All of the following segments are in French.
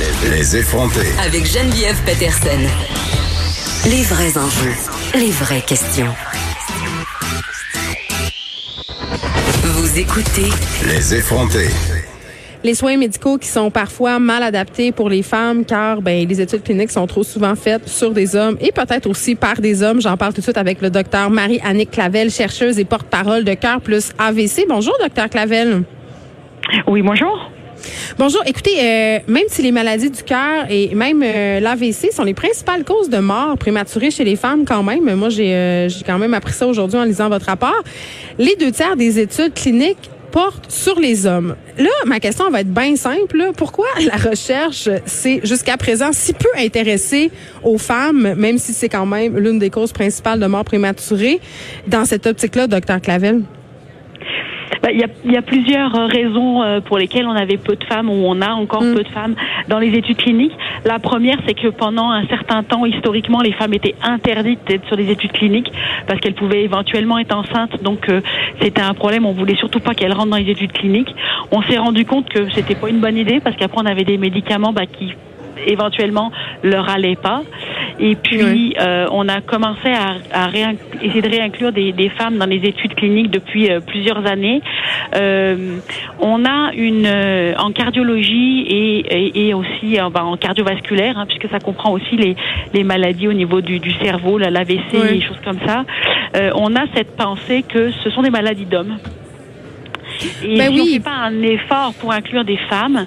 Les effronter. Avec Geneviève Peterson. Les vrais enjeux. Les vraies questions. Vous écoutez. Les effronter. les soins médicaux qui sont parfois mal adaptés pour les femmes car ben les études cliniques sont trop souvent faites sur des hommes et peut-être aussi par des hommes. J'en parle tout de suite avec le docteur Marie-Annick Clavel, chercheuse et porte-parole de Cœur plus AVC. Bonjour docteur Clavel. Oui, bonjour. Bonjour. Écoutez, euh, même si les maladies du cœur et même euh, l'AVC sont les principales causes de mort prématurée chez les femmes, quand même, moi j'ai euh, quand même appris ça aujourd'hui en lisant votre rapport. Les deux tiers des études cliniques portent sur les hommes. Là, ma question va être bien simple. Pourquoi la recherche s'est jusqu'à présent si peu intéressée aux femmes, même si c'est quand même l'une des causes principales de mort prématurée, dans cette optique-là, docteur Clavel? Ben, Il y, y a plusieurs euh, raisons euh, pour lesquelles on avait peu de femmes ou on a encore Mm. peu de femmes dans les études cliniques. La première, c'est que pendant un certain temps, historiquement, les femmes étaient interdites d'être sur les études cliniques parce qu'elles pouvaient éventuellement être enceintes. Donc euh, c'était un problème. On voulait surtout pas qu'elles rentrent dans les études cliniques. On s'est rendu compte que c'était pas une bonne idée parce qu'après on avait des médicaments bah, qui éventuellement leur allaient pas. Et puis, euh, on a commencé à, à essayer de réinclure des, des femmes dans les études cliniques depuis euh, plusieurs années. Euh, on a une euh, en cardiologie et, et, et aussi ben, en cardiovasculaire, hein, puisque ça comprend aussi les, les maladies au niveau du, du cerveau, la- l'AVC, Oui. et choses comme ça. Euh, on a cette pensée que ce sont des maladies d'hommes. Et Ben si on oui. fait pas un effort pour inclure des femmes,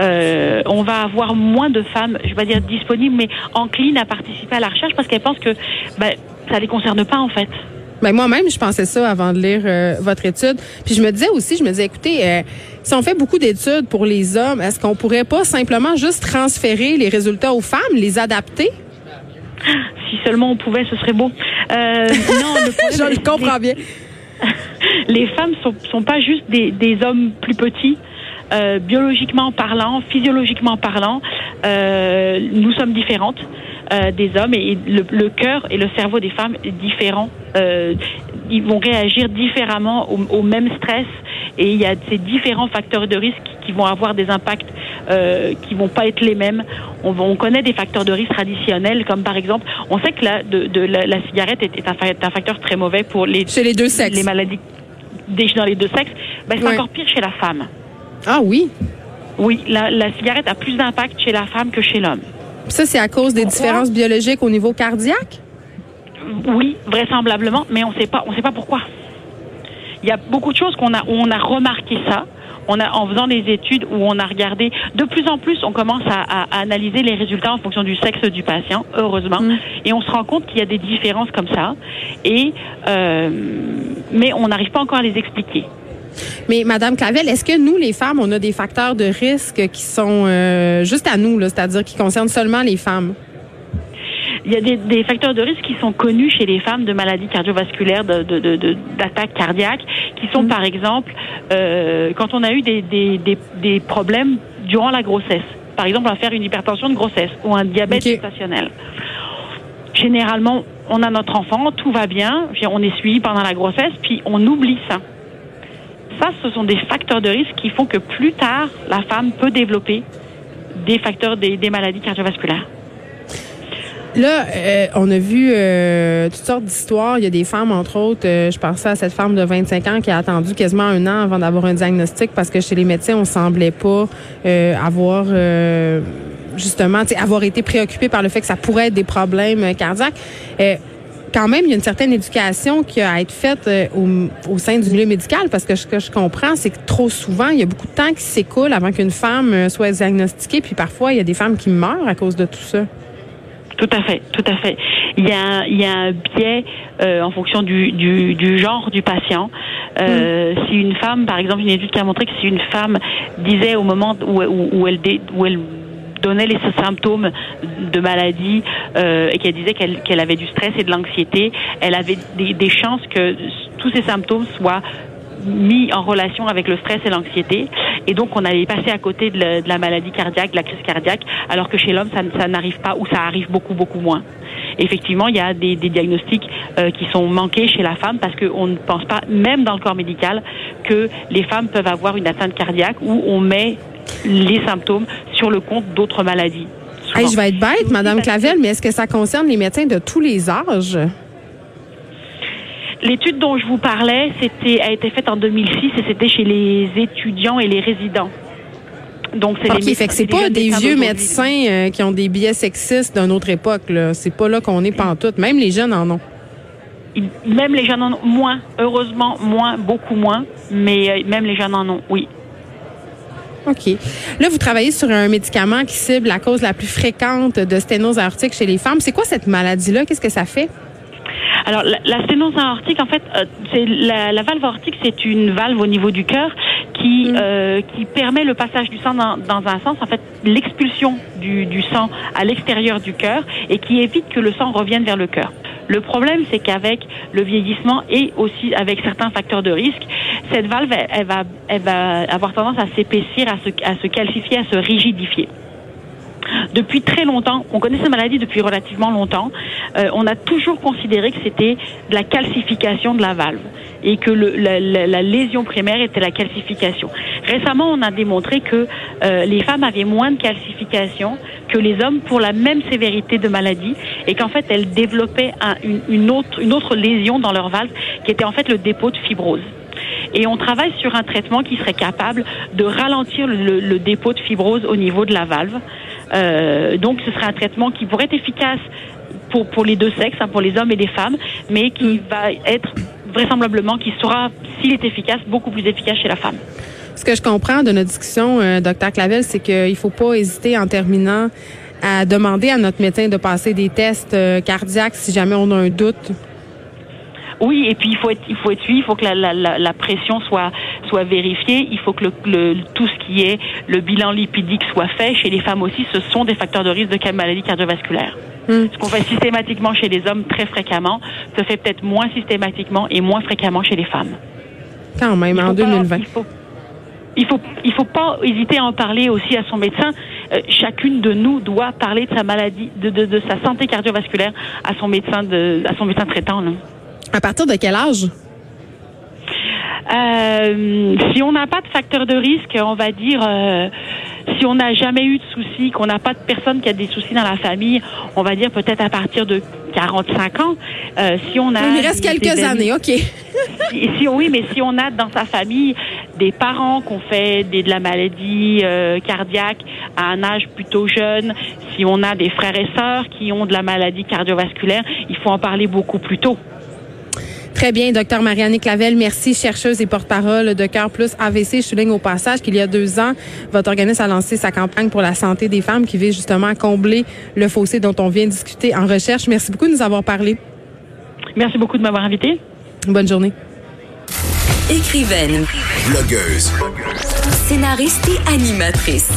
euh, on va avoir moins de femmes, je vais pas dire disponibles, mais enclines à participer à la recherche parce qu'elles pensent que ben, ça les concerne pas en fait. Ben moi-même, je pensais ça avant de lire euh, votre étude. Puis je me disais aussi, je me disais, écoutez, euh, si on fait beaucoup d'études pour les hommes, est-ce qu'on pourrait pas simplement juste transférer les résultats aux femmes, les adapter? Si seulement on pouvait, ce serait beau. Euh, non, le Je le comprends bien. les femmes sont, sont pas juste des, des hommes plus petits. Euh, biologiquement parlant, physiologiquement parlant, euh, nous sommes différentes euh, des hommes et le, le cœur et le cerveau des femmes est différent. Euh, ils vont réagir différemment au, au même stress et il y a ces différents facteurs de risque qui vont avoir des impacts euh, qui vont pas être les mêmes. On, on connaît des facteurs de risque traditionnels comme par exemple, on sait que la, de, de la, la cigarette est, est un, fa- est un facteur très mauvais pour les Chez les deux sexes. les maladies dans les deux sexes, ben, c'est Ouais. encore pire chez la femme. Ah oui? Oui, la, la cigarette a plus d'impact chez la femme que chez l'homme. Ça, c'est à cause des Pourquoi? différences biologiques au niveau cardiaque? Oui, vraisemblablement, mais on sait pas, on sait pas pourquoi. Il y a beaucoup de choses qu'on a, où on a remarqué ça. On a, en faisant des études où on a regardé, de plus en plus, on commence à, à- à analyser les résultats en fonction du sexe du patient, heureusement, Mm. et on se rend compte qu'il y a des différences comme ça. Et euh, mais on n'arrive pas encore à les expliquer. Mais Madame Clavel, est-ce que nous, les femmes, on a des facteurs de risque qui sont euh, juste à nous, c'est-à-dire qui concernent seulement les femmes? Il y a des, des facteurs de risque qui sont connus chez les femmes de maladies cardiovasculaires, de, de, de- de- d'attaques cardiaques, qui sont par exemple euh, quand on a eu des, des, des, des problèmes durant la grossesse. Par exemple, on va faire une hypertension de grossesse ou un diabète Ok. gestationnel. Généralement, on a notre enfant, tout va bien, on est suivi pendant la grossesse, puis on oublie ça. Ce sont des facteurs de risque qui font que plus tard, la femme peut développer des facteurs des, maladies cardiovasculaires. Là, euh, on a vu euh, toutes sortes d'histoires. Il y a des femmes, entre autres, euh, je pensais à cette femme de 25 ans qui a attendu quasiment un an avant d'avoir un diagnostic parce que chez les médecins, on semblait pas avoir justement, avoir été préoccupé par le fait que ça pourrait être des problèmes cardiaques. Quand même, il y a une certaine éducation qui a à être faite euh, au, au sein du milieu médical parce que ce que je comprends, c'est que trop souvent, il y a beaucoup de temps qui s'écoule avant qu'une femme euh, soit diagnostiquée, puis parfois, il y a des femmes qui meurent à cause de tout ça. Tout à fait, tout à fait. Il y a, un- il y a un biais euh, en fonction du, du, du genre du patient. Euh, Si une femme, par exemple, une étude qui a montré que si une femme disait au moment où, où, où elle, dé- où elle donnait les symptômes de maladie euh, et qu'elle disait qu'elle avait du stress et de l'anxiété, elle avait des, chances que tous ces symptômes soient mis en relation avec le stress et l'anxiété. Et donc, on allait passer à côté de la, maladie cardiaque, de la crise cardiaque, alors que chez l'homme, ça, ça n'arrive pas ou ça arrive beaucoup, beaucoup moins. Effectivement, il y a des, des diagnostics euh, qui sont manqués chez la femme parce qu'on ne pense pas, même dans le corps médical, que les femmes peuvent avoir une atteinte cardiaque où on met les symptômes sur le compte d'autres maladies. Hey, je vais être bête, Madame Clavel, mais est-ce que ça concerne les médecins de tous les âges? L'étude dont je vous parlais, c'était a été faite en 2006 et c'était chez les étudiants et les résidents. Donc c'est okay, fait que c'est pas des vieux médecins euh, qui ont des biais sexistes d'une autre époque là, c'est pas là qu'on est pantoute, même les jeunes en ont. Même les jeunes en ont moins, heureusement moins, beaucoup moins, mais euh, même les jeunes en ont, oui. OK. Là, vous travaillez sur un médicament qui cible la cause la plus fréquente de sténose aortique chez les femmes. C'est quoi cette maladie-là? Qu'est-ce que ça fait? Alors, la, sténose aortique, en fait, euh, c'est la, valve aortique, c'est une valve au niveau du cœur qui mm. euh, qui permet le passage du sang dans, dans un sens, en fait, l'expulsion du, du sang à l'extérieur du cœur et qui évite que le sang revienne vers le cœur. Le problème, c'est qu'avec le vieillissement et aussi avec certains facteurs de risque, cette valve, elle, va, elle va avoir tendance à s'épaissir, à se, à se calcifier, à se rigidifier. Depuis très longtemps, on connaît cette maladie depuis relativement longtemps, euh, on a toujours considéré que c'était de la calcification de la valve et que le, la, la, lésion primaire était la calcification. Récemment, on a démontré que euh, les femmes avaient moins de calcification que les hommes pour la même sévérité de maladie et qu'en fait, elles développaient un, une, une, autre, une autre lésion dans leur valve qui était en fait le dépôt de fibrose. Et on travaille sur un traitement qui serait capable de ralentir le, le dépôt de fibrose au niveau de la valve. Euh, donc, ce serait un traitement qui pourrait être efficace pour, pour les deux sexes, hein, pour les hommes et les femmes, mais qui mm. va être vraisemblablement, qui sera, s'il est efficace, beaucoup plus efficace chez la femme. Ce que je comprends de notre discussion, euh, docteur Clavel, c'est qu'il ne faut pas hésiter en terminant à demander à notre médecin de passer des tests euh, cardiaques si jamais on a un doute oui, et puis il faut être, il faut être suivi, il faut que la, la, la pression soit soit vérifiée, il faut que le, le, tout ce qui est le bilan lipidique soit fait. Chez les femmes aussi, ce sont des facteurs de risque de maladie cardiovasculaire. Hmm. Ce qu'on fait systématiquement chez les hommes très fréquemment se fait peut-être moins systématiquement et moins fréquemment chez les femmes. Quand même, en 2020. il faut, il faut, il faut pas hésiter à en parler aussi à son médecin. Euh, chacune de nous doit parler de sa maladie, de, de, de, sa santé cardiovasculaire à son médecin, de, à son médecin traitant. Là. À partir de quel âge? Euh, si on n'a pas de facteur de risque, on va dire, euh, si on n'a jamais eu de soucis, qu'on n'a pas de personne qui a des soucis dans la famille, on va dire peut-être à partir de 45 ans. Euh, si on a, il reste quelques années, ok. si, oui, mais si on a dans sa famille des parents qui ont fait des, de la maladie euh, cardiaque à un âge plutôt jeune, si on a des frères et sœurs qui ont de la maladie cardiovasculaire, il faut en parler beaucoup plus tôt. Très bien, docteur Marianne Clavel, merci, chercheuse et porte-parole de Cœur Plus AVC. Je souligne au passage qu'il y a deux ans, votre organisme a lancé sa campagne pour la santé des femmes qui vise justement à combler le fossé dont on vient discuter en recherche. Merci beaucoup de nous avoir parlé. Merci beaucoup de m'avoir invité. Bonne journée. Écrivaine. Blogueuse. Scénariste et animatrice.